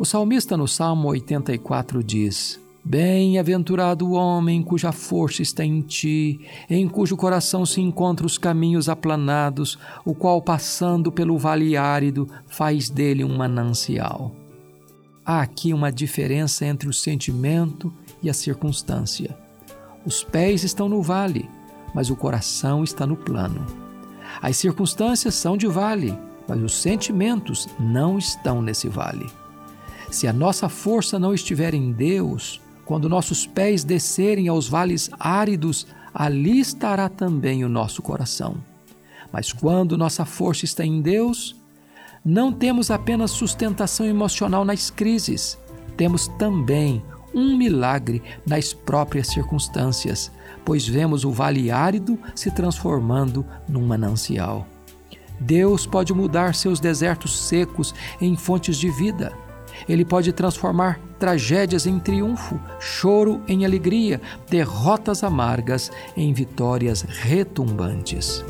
O salmista no Salmo 84 diz: Bem-aventurado o homem cuja força está em ti, em cujo coração se encontram os caminhos aplanados, o qual, passando pelo vale árido, faz dele um manancial. Há aqui uma diferença entre o sentimento e a circunstância. Os pés estão no vale, mas o coração está no plano. As circunstâncias são de vale, mas os sentimentos não estão nesse vale. Se a nossa força não estiver em Deus, quando nossos pés descerem aos vales áridos, ali estará também o nosso coração. Mas quando nossa força está em Deus, não temos apenas sustentação emocional nas crises, temos também um milagre nas próprias circunstâncias, pois vemos o vale árido se transformando num manancial. Deus pode mudar seus desertos secos em fontes de vida. Ele pode transformar tragédias em triunfo, choro em alegria, derrotas amargas em vitórias retumbantes.